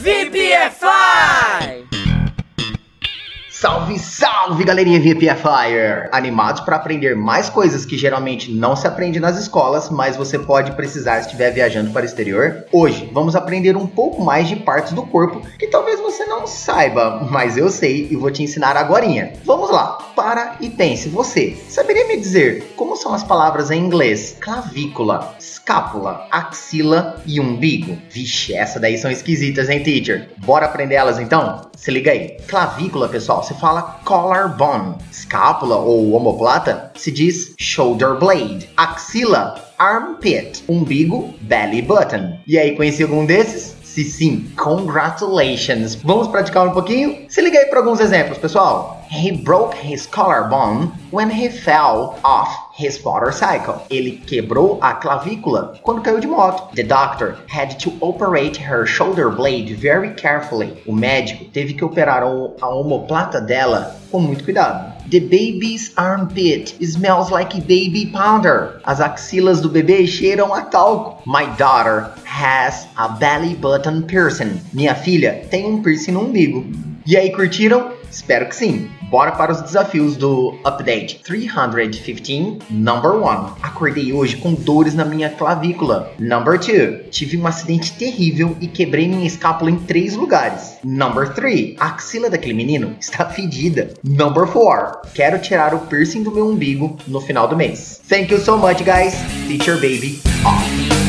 VBF. Salve, salve galerinha VPFire! Animados para aprender mais coisas que geralmente não se aprende nas escolas, mas você pode precisar se estiver viajando para o exterior? Hoje vamos aprender um pouco mais de partes do corpo que talvez você não saiba, mas eu sei e vou te ensinar agora. Vamos lá, para e pense, você saberia me dizer como são as palavras em inglês clavícula, escápula, axila e umbigo? Vixe, essa daí são esquisitas, hein, teacher? Bora aprender elas então? Se liga aí. Clavícula, pessoal, se fala collarbone. Escápula ou omoplata se diz shoulder blade. Axila, armpit. Umbigo, belly button. E aí, conhece algum desses? Se sim, congratulations! Vamos praticar um pouquinho? Se liga aí para alguns exemplos, pessoal. He broke his collarbone when he fell off his motorcycle. Ele quebrou a clavícula quando caiu de moto. The doctor had to operate her shoulder blade very carefully. O médico teve que operar a omoplata dela com muito cuidado. The baby's armpit smells like baby powder. As axilas do bebê cheiram a talco. My daughter has a belly button piercing. Minha filha tem um piercing no umbigo. E aí, curtiram? Espero que sim. Bora para os desafios do Update 315, Number 1. Acordei hoje com dores na minha clavícula. Number 2. Tive um acidente terrível e quebrei minha escápula em três lugares. Number 3. A axila daquele menino está fedida. Number 4. Quero tirar o piercing do meu umbigo no final do mês. Thank you so much, guys. Teacher Baby off.